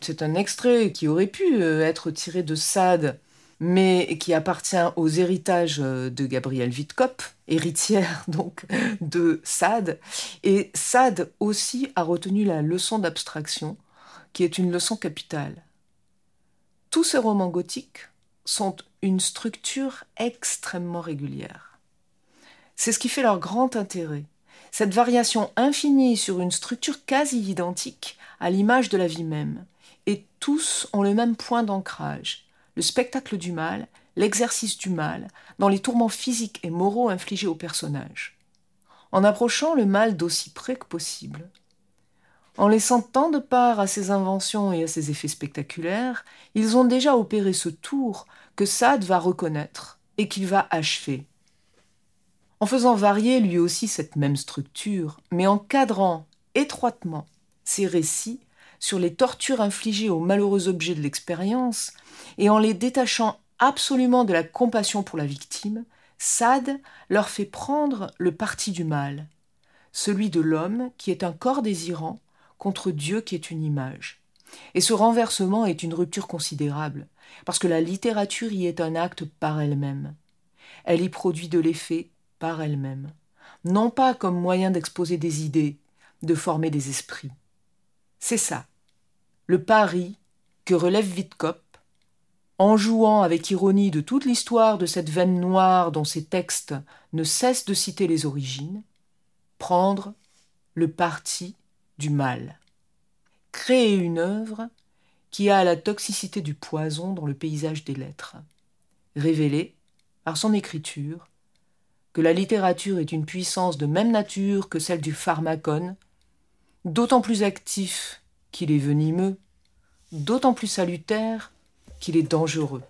C'est un extrait qui aurait pu euh, être tiré de Sade, mais qui appartient aux héritages euh, de Gabrielle Witkop, héritière donc de Sade. Et Sade aussi a retenu la leçon d'abstraction, qui est une leçon capitale. Tous ces romans gothiques sont une structure extrêmement régulière. C'est ce qui fait leur grand intérêt. Cette variation infinie sur une structure quasi identique à l'image de la vie même. Et tous ont le même point d'ancrage, le spectacle du mal, l'exercice du mal, dans les tourments physiques et moraux infligés aux personnages. En approchant le mal d'aussi près que possible, en laissant tant de part à ses inventions et à ses effets spectaculaires, ils ont déjà opéré ce tour que Sade va reconnaître et qu'il va achever. En faisant varier lui aussi cette même structure, mais en cadrant étroitement ses récits sur les tortures infligées aux malheureux objets de l'expérience, et en les détachant absolument de la compassion pour la victime, Sade leur fait prendre le parti du mal, celui de l'homme qui est un corps désirant contre Dieu qui est une image. Et ce renversement est une rupture considérable, parce que la littérature y est un acte par elle-même. Elle y produit de l'effet par elle-même, non pas comme moyen d'exposer des idées, de former des esprits. C'est ça, le pari que relève Witkop, en jouant avec ironie de toute l'histoire de cette veine noire dont ses textes ne cessent de citer les origines, prendre le parti du mal. Créer une œuvre qui a la toxicité du poison dans le paysage des lettres. Révéler, par son écriture, que la littérature est une puissance de même nature que celle du pharmacone, d'autant plus actif qu'il est venimeux, d'autant plus salutaire qu'il est dangereux.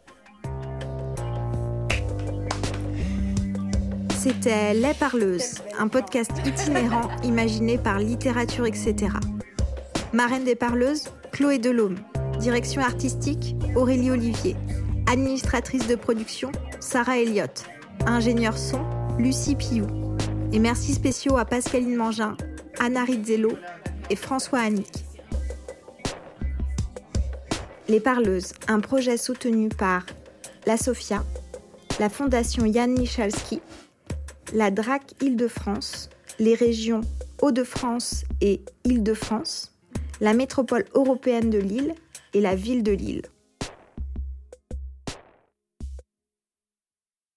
C'était Les Parleuses, un podcast itinérant imaginé par Littérature, etc. Marraine des Parleuses, Chloé Delhomme. Direction artistique, Aurélie Olivier. Administratrice de production, Sarah Elliott. Ingénieur son, Lucie Piou. Et merci spéciaux à Pascaline Mangin, Anna Rizzello et François Annick. Les Parleuses, un projet soutenu par la Sofia, la Fondation Yann Michalski, la DRAC Île-de-France, les régions Hauts-de-France et Île-de-France, la métropole européenne de Lille et la ville de Lille.